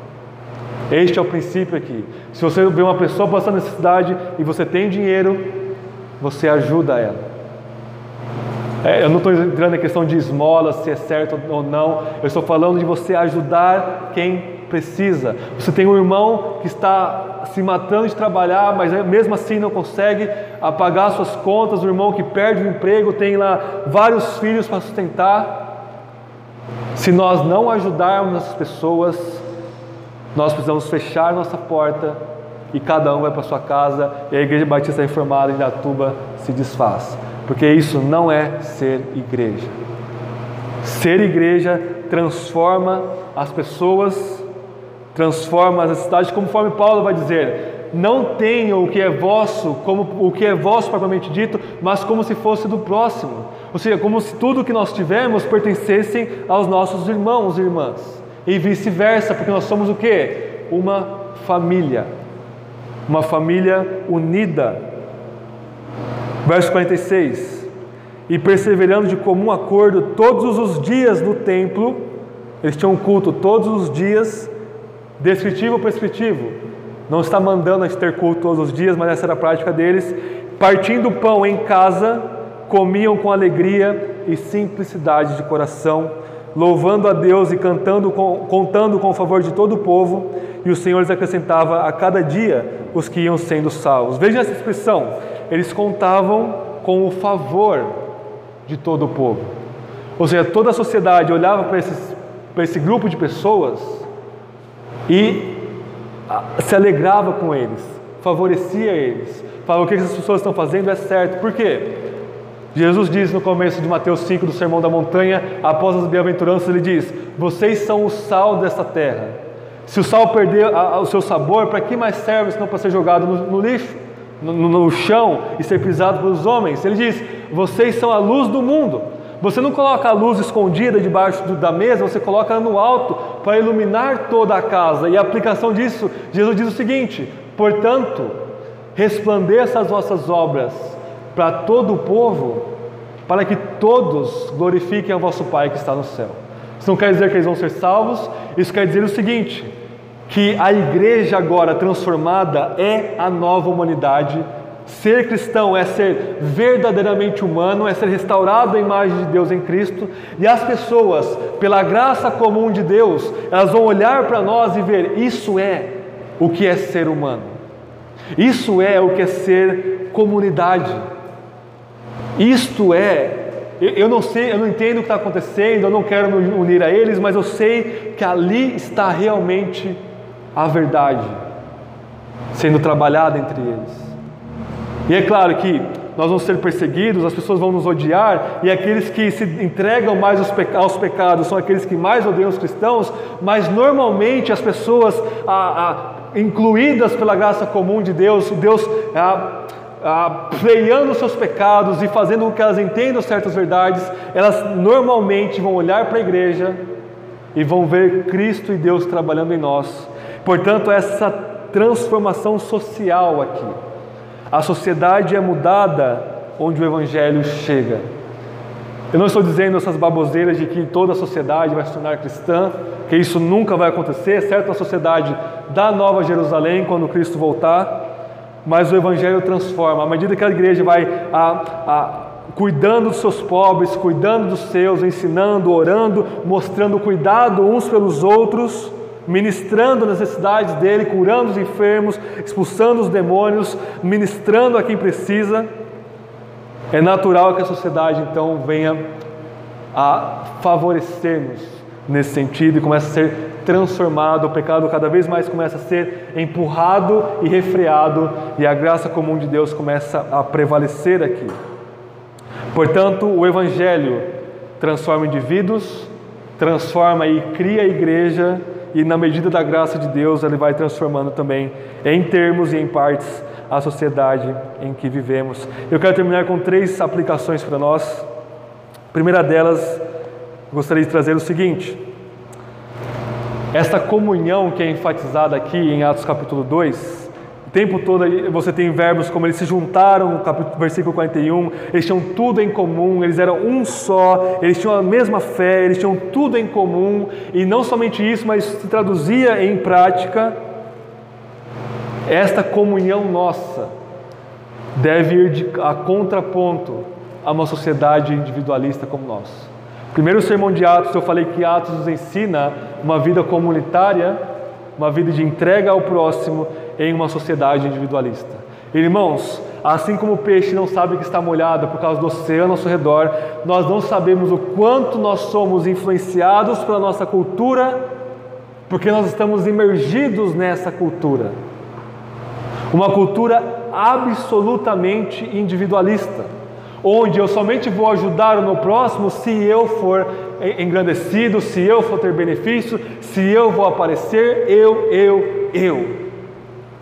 Este é o princípio aqui. Se você vê uma pessoa passando necessidade e você tem dinheiro, você ajuda ela. É, eu não estou entrando em questão de esmola, se é certo ou não. Eu estou falando de você ajudar quem precisa. Você tem um irmão que está se matando de trabalhar, mas mesmo assim não consegue pagar suas contas. O irmão que perde o emprego tem lá vários filhos para sustentar. Se nós não ajudarmos essas pessoas, nós precisamos fechar nossa porta e cada um vai para sua casa e a Igreja Batista Reformada em Datuba se desfaz. Porque isso não é ser igreja. Ser igreja transforma as pessoas transforma as necessidades, conforme Paulo vai dizer: não tenham o que é vosso, como o que é vosso propriamente dito, mas como se fosse do próximo. Ou seja, como se tudo que nós tivermos pertencessem aos nossos irmãos e irmãs. E vice-versa, porque nós somos o que? Uma família. Uma família unida. Verso 46. e perseverando de comum acordo todos os dias no templo, eles tinham um culto todos os dias, descritivo ou prescritivo. Não está mandando a gente ter culto todos os dias, mas essa era a prática deles. Partindo o pão em casa, comiam com alegria e simplicidade de coração, louvando a Deus e cantando com, contando com o favor de todo o povo, e o Senhor lhes acrescentava a cada dia os que iam sendo salvos. Veja essa expressão, eles contavam com o favor de todo o povo. Ou seja, toda a sociedade olhava para, esses, para esse grupo de pessoas e se alegrava com eles, favorecia eles, falava o que essas pessoas estão fazendo é certo. Por quê? Jesus diz no começo de Mateus 5, do Sermão da Montanha, após as bem-aventuranças, ele diz: Vocês são o sal dessa terra. Se o sal perder o seu sabor, para que mais serve se não para ser jogado no, no lixo, no, no, chão e ser pisado pelos homens? Ele diz: Vocês são a luz do mundo. Você não coloca a luz escondida debaixo da mesa, você coloca ela no alto para iluminar toda a casa. E a aplicação disso, Jesus diz o seguinte: Portanto, resplandeça as vossas obras para todo o povo, para que todos glorifiquem ao vosso Pai que está no céu. Isso não quer dizer que eles vão ser salvos, isso quer dizer o seguinte: que a igreja agora transformada é a nova humanidade. Ser cristão é ser verdadeiramente humano, é ser restaurado à imagem de Deus em Cristo, e as pessoas, pela graça comum de Deus, elas vão olhar para nós e ver: isso é o que é ser humano, isso é o que é ser comunidade. Isto é, eu não sei, eu não entendo o que está acontecendo, eu não quero me unir a eles, mas eu sei que ali está realmente a verdade sendo trabalhada entre eles. E é claro que nós vamos ser perseguidos, as pessoas vão nos odiar, e aqueles que se entregam mais aos pecados são aqueles que mais odeiam os cristãos, mas normalmente as pessoas incluídas pela graça comum de Deus, Deus a, ah, seus pecados e fazendo com que elas entendam certas verdades, elas normalmente vão olhar para a igreja e vão ver Cristo e Deus trabalhando em nós. Portanto, essa transformação social aqui. A sociedade é mudada onde o Evangelho chega. Eu não estou dizendo essas baboseiras de que toda a sociedade vai se tornar cristã, que isso nunca vai acontecer, certo? A sociedade da Nova Jerusalém, quando Cristo voltar, mas o Evangelho transforma. À medida que a igreja vai a, a, cuidando dos seus pobres, cuidando dos seus, ensinando, orando, mostrando cuidado uns pelos outros, ministrando as necessidades dele, curando os enfermos, expulsando os demônios, ministrando a quem precisa, é natural que a sociedade então venha a favorecer-nos nesse sentido e comece a ser transformado, o pecado cada vez mais começa a ser empurrado e refreado, e a graça comum de Deus começa a prevalecer aqui. Portanto, o Evangelho transforma indivíduos, transforma e cria a igreja, e na medida da graça de Deus, ele vai transformando também, em termos e em partes, a sociedade em que vivemos. Eu quero terminar com três aplicações para nós. A primeira delas, gostaria de trazer o seguinte: esta comunhão que é enfatizada aqui em Atos capítulo 2, o tempo todo você tem verbos como eles se juntaram, versículo 41, eles tinham tudo em comum, eles eram um só, eles tinham a mesma fé, eles tinham tudo em comum, e não somente isso, mas se traduzia em prática. Esta comunhão nossa deve ir de, a contraponto a uma sociedade individualista como nós. Primeiro sermão de Atos, eu falei que Atos nos ensina uma vida comunitária, uma vida de entrega ao próximo em uma sociedade individualista. Irmãos, assim como o peixe não sabe que está molhado por causa do oceano ao seu redor, nós não sabemos o quanto nós somos influenciados pela nossa cultura, porque nós estamos imergidos nessa cultura. Uma cultura absolutamente individualista onde eu somente vou ajudar o meu próximo se eu for engrandecido, se eu for ter benefício, se eu vou aparecer, eu, eu, eu.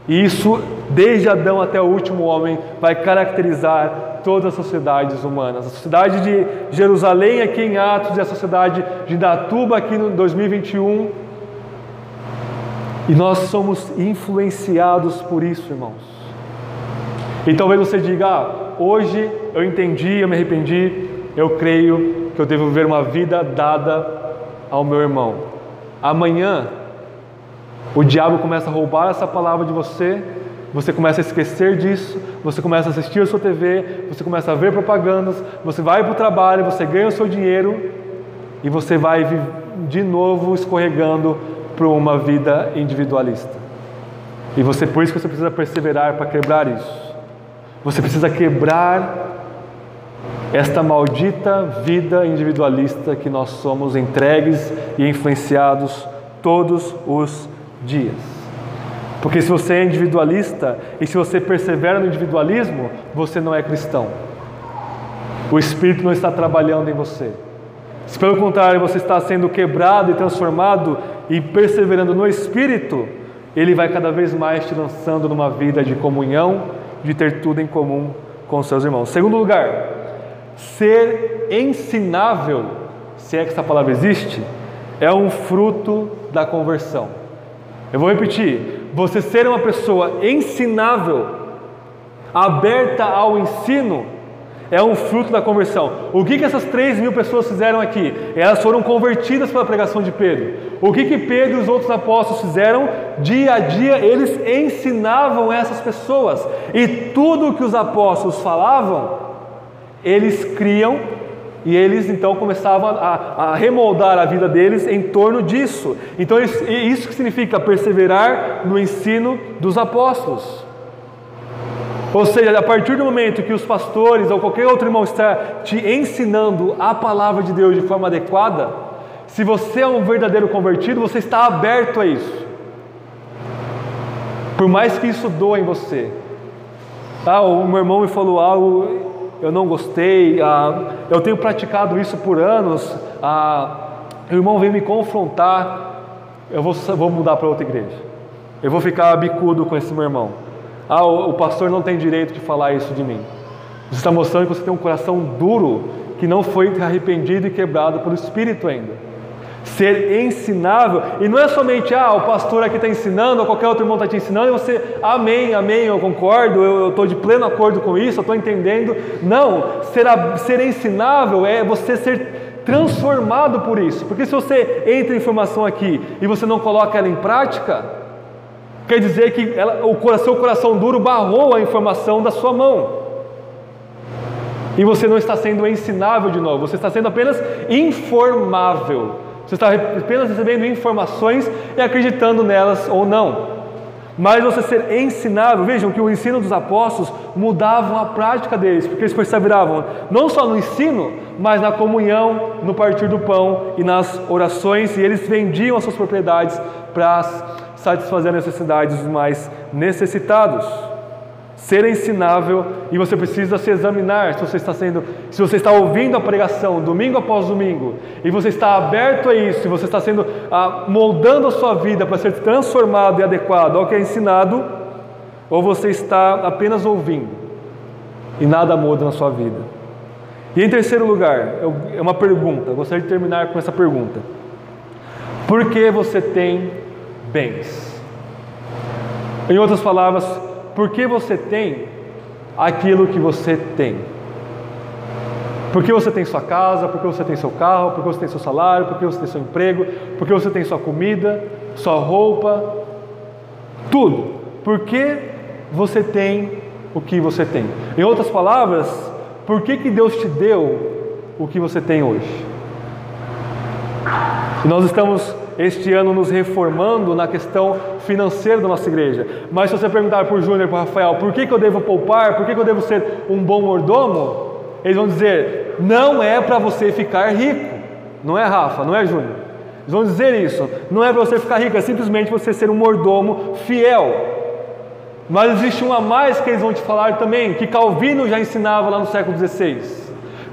E isso, desde Adão até o último homem, vai caracterizar todas as sociedades humanas. A sociedade de Jerusalém aqui em Atos e a sociedade de Datuba aqui no 2021. E nós somos influenciados por isso, irmãos. E talvez você diga, ah, hoje eu entendi, eu me arrependi, eu creio que eu devo viver uma vida dada ao meu irmão. Amanhã, o diabo começa a roubar essa palavra de você, você começa a esquecer disso, você começa a assistir a sua TV, você começa a ver propagandas, você vai para o trabalho, você ganha o seu dinheiro e você vai de novo escorregando para uma vida individualista. E você por isso que você precisa perseverar para quebrar isso. Você precisa quebrar esta maldita vida individualista que nós somos entregues e influenciados todos os dias. Porque se você é individualista e se você persevera no individualismo, você não é cristão. O Espírito não está trabalhando em você. Se pelo contrário você está sendo quebrado e transformado e perseverando no Espírito, Ele vai cada vez mais te lançando numa vida de comunhão, de ter tudo em comum com seus irmãos. Segundo lugar, Ser ensinável, se é que essa palavra existe, é um fruto da conversão. Eu vou repetir: você ser uma pessoa ensinável, aberta ao ensino, é um fruto da conversão. O que, que essas três mil pessoas fizeram aqui? Elas foram convertidas pela pregação de Pedro. O que, que Pedro e os outros apóstolos fizeram? Dia a dia eles ensinavam essas pessoas. E tudo que os apóstolos falavam, eles criam e eles então começavam a, a, remoldar a vida deles em torno disso. Então, isso que significa perseverar no ensino dos apóstolos. Ou seja, a partir do momento que os pastores ou qualquer outro irmão está te ensinando a palavra de Deus de forma adequada, se você é um verdadeiro convertido, você está aberto a isso. Por mais que isso doa em você. Ah, o meu irmão me falou algo eu não gostei, ah, eu tenho praticado isso por anos, ah, o irmão vem me confrontar, eu vou, vou mudar para outra igreja. Eu vou ficar bicudo com esse meu irmão. Ah, o, o pastor não tem direito de falar isso de mim. Você está mostrando que você tem um coração duro, que não foi arrependido e quebrado pelo Espírito ainda ser ensinável, e não é somente, ah, o pastor aqui está ensinando, ou qualquer outro irmão está te ensinando, e você, amém, amém, eu concordo, eu estou de pleno acordo com isso, eu estou entendendo. Não, ser, ser ensinável é você ser transformado por isso, porque se você entra informação aqui e você não coloca ela em prática, quer dizer que ela, o seu coração duro barrou a informação da sua mão. E você não está sendo ensinável de novo, você está sendo apenas informável. Você está apenas recebendo informações e acreditando nelas ou não. Mas você ser ensinável, vejam que o ensino dos apóstolos mudavam a prática deles, porque eles perseveravam não só no ensino, mas na comunhão, no partir do pão e nas orações, e eles vendiam as suas propriedades para satisfazer as necessidades dos mais necessitados ser ensinável e você precisa se examinar se você está sendo, se você está ouvindo a pregação domingo após domingo e você está aberto a isso, se você está sendo ah, moldando a sua vida para ser transformado e adequado ao que é ensinado, ou você está apenas ouvindo e nada muda na sua vida. E em terceiro lugar, é uma pergunta, eu gostaria de terminar com essa pergunta: Por que você tem bens? Em outras palavras, porque você tem aquilo que você tem. Porque você tem sua casa, porque você tem seu carro, porque você tem seu salário, porque você tem seu emprego, porque você tem sua comida, sua roupa, tudo. Porque você tem o que você tem. Em outras palavras, por que, que Deus te deu o que você tem hoje? E nós estamos este ano nos reformando na questão financeira da nossa igreja. Mas se você perguntar para o Júnior para o Rafael por que, que eu devo poupar, por que, que eu devo ser um bom mordomo, eles vão dizer: não é para você ficar rico. Não é, Rafa? Não é, Júnior? Eles vão dizer isso. Não é para você ficar rico, é simplesmente você ser um mordomo fiel. Mas existe um a mais que eles vão te falar também, que Calvino já ensinava lá no século XVI.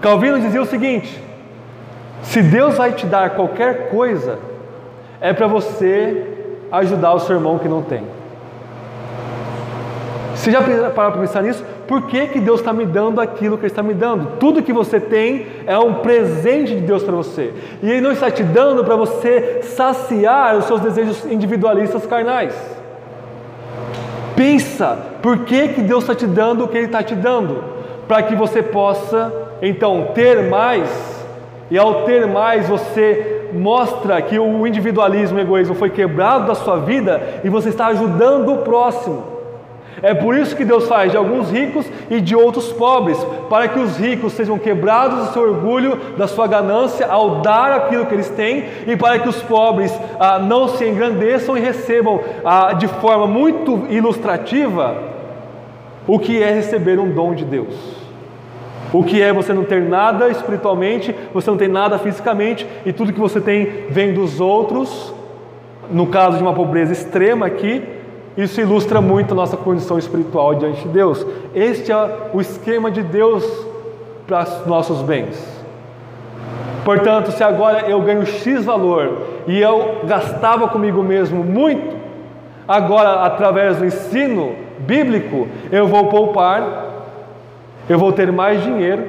Calvino dizia o seguinte: se Deus vai te dar qualquer coisa, é para você ajudar o seu irmão que não tem. Você já parou para pensar nisso? Por que, que Deus está me dando aquilo que Ele está me dando? Tudo que você tem é um presente de Deus para você. E Ele não está te dando para você saciar os seus desejos individualistas carnais. Pensa, por que, que Deus está te dando o que Ele está te dando? Para que você possa Então, ter mais, e ao ter mais, você mostra que o individualismo o egoísmo foi quebrado da sua vida e você está ajudando o próximo. É por isso que Deus faz de alguns ricos e de outros pobres, para que os ricos sejam quebrados do seu orgulho, da sua ganância, ao dar aquilo que eles têm, e para que os pobres ah, não se engrandeçam e recebam ah, de forma muito ilustrativa o que é receber um dom de Deus. O que é você não ter nada espiritualmente, você não tem nada fisicamente, e tudo que você tem vem dos outros, no caso de uma pobreza extrema aqui, isso ilustra muito a nossa condição espiritual diante de Deus. Este é o esquema de Deus para os nossos bens. Portanto, se agora eu ganho X valor e eu gastava comigo mesmo muito, agora através do ensino bíblico, eu vou poupar, eu vou ter mais dinheiro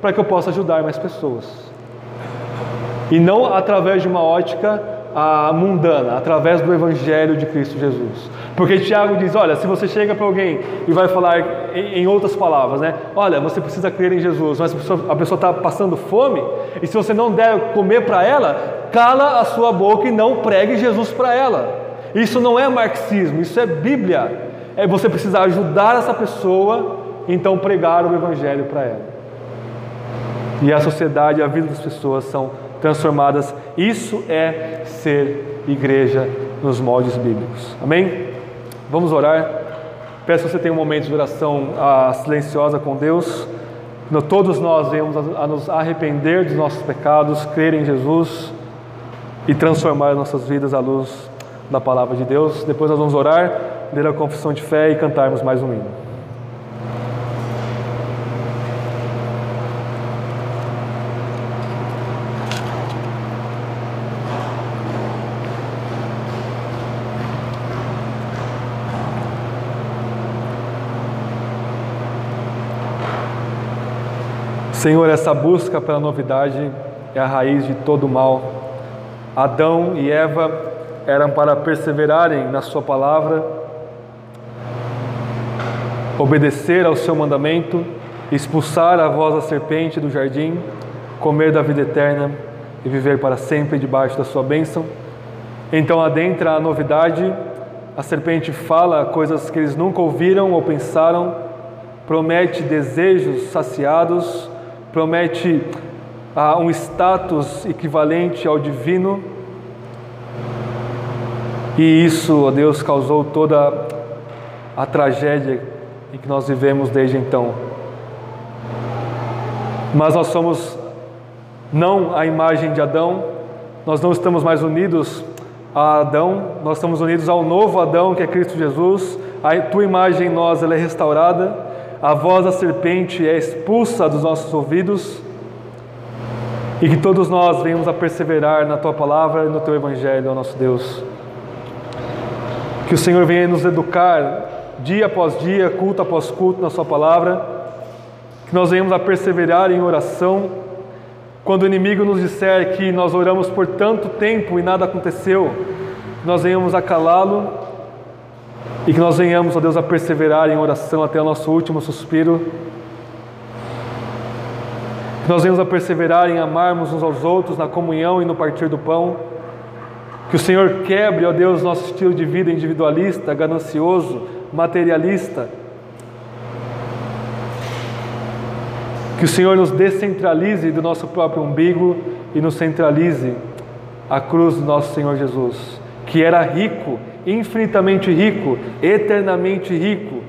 para que eu possa ajudar mais pessoas. E não através de uma ótica ah, mundana, através do Evangelho de Cristo Jesus. Porque Tiago diz: olha, se você chega para alguém e vai falar em, em, outras palavras, né? Olha, você precisa crer em Jesus, mas a pessoa está passando fome, e se você não der comer para ela, cala a sua boca e não pregue Jesus para ela. Isso não é marxismo, isso é Bíblia. É você precisar ajudar essa pessoa, então pregar o Evangelho para ela. E a sociedade, a vida das pessoas são transformadas. Isso é ser igreja nos moldes bíblicos. Amém? Vamos orar. Peço que você tenha um momento de oração ah, silenciosa com Deus. Todos nós venhamos a nos arrepender dos nossos pecados, crer em Jesus e transformar nossas vidas à luz da palavra de Deus. Depois nós vamos orar, ler a confissão de fé e cantarmos mais um hino. Senhor, essa busca pela novidade é a raiz de todo mal. Adão e Eva eram para perseverarem na Sua palavra, obedecer ao Seu mandamento, expulsar a voz da serpente do jardim, comer da vida eterna e viver para sempre debaixo da Sua bênção. Então adentra a novidade, a serpente fala coisas que eles nunca ouviram ou pensaram, promete desejos saciados promete ah, um status equivalente ao divino, e isso, ó Deus, causou toda a tragédia em que nós vivemos desde então. Mas nós somos não a imagem de Adão, nós não estamos mais unidos a Adão, nós estamos unidos ao novo Adão que é Cristo Jesus. A tua imagem em nós ela é restaurada a voz da serpente é expulsa dos nossos ouvidos e que todos nós venhamos a perseverar na tua palavra e no teu evangelho, ó nosso Deus. Que o Senhor venha nos educar dia após dia, culto após culto na sua palavra, que nós venhamos a perseverar em oração. Quando o inimigo nos disser que nós oramos por tanto tempo e nada aconteceu, nós venhamos a calá-lo e que nós venhamos, ó Deus, a perseverar em oração até o nosso último suspiro. Que nós venhamos a perseverar em amarmos uns aos outros na comunhão e no partir do pão. Que o Senhor quebre, ó Deus, nosso estilo de vida individualista, ganancioso, materialista. Que o Senhor nos descentralize do nosso próprio umbigo e nos centralize a cruz do nosso Senhor Jesus, que era rico infinitamente rico, eternamente rico,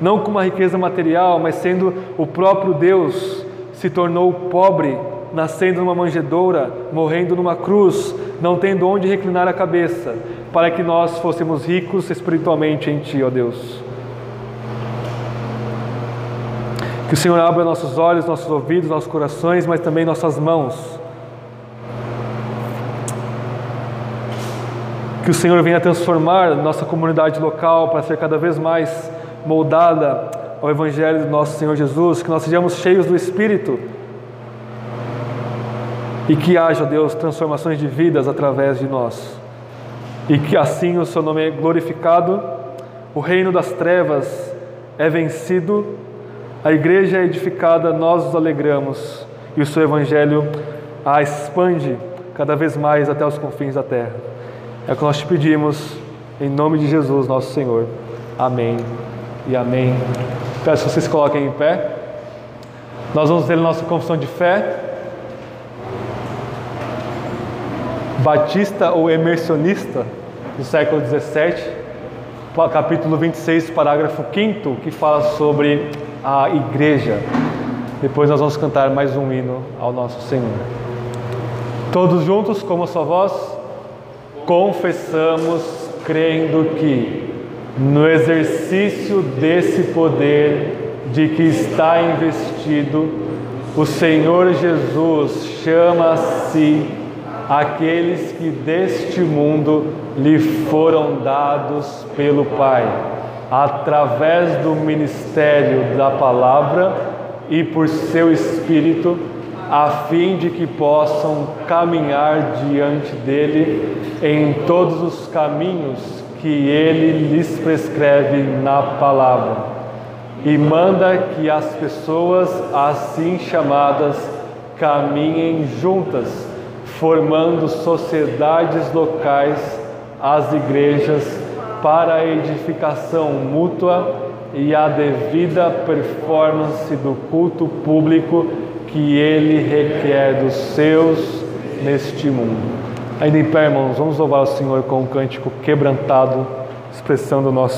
não com uma riqueza material, mas sendo o próprio Deus, se tornou pobre, nascendo numa manjedoura, morrendo numa cruz, não tendo onde reclinar a cabeça, para que nós fôssemos ricos espiritualmente em Ti, ó Deus. Que o Senhor abra nossos olhos, nossos ouvidos, nossos corações, mas também nossas mãos Que o Senhor venha transformar nossa comunidade local para ser cada vez mais moldada ao Evangelho do nosso Senhor Jesus, que nós sejamos cheios do Espírito e que haja, Deus, transformações de vidas através de nós. E que assim o Seu nome é glorificado, o reino das trevas é vencido, A igreja é edificada, nós nos alegramos e o seu evangelho a expande cada vez mais até os confins da terra. É o que nós te pedimos, em nome de Jesus, nosso Senhor. Amém e amém. Peço que vocês coloquem em pé. Nós vamos ler nossa confissão de fé. Batista ou emersionista do século 17, capítulo 26, parágrafo 5, que fala sobre a igreja. Depois nós vamos cantar mais um hino ao nosso Senhor. Todos juntos, como a sua voz, confessamos, crendo que, no exercício desse poder de que está investido, o Senhor Jesus chama a si aqueles que deste mundo lhe foram dados pelo Pai, através do ministério da palavra e por seu Espírito a fim de que possam caminhar diante dele em todos os caminhos que ele lhes prescreve na palavra. E manda que as pessoas assim chamadas caminhem juntas, formando sociedades locais, as igrejas, para a edificação mútua e a devida performance do culto público que Ele requer dos seus neste mundo. Ainda em pé, irmãos, vamos louvar o Senhor com um cântico quebrantado, expressando o nosso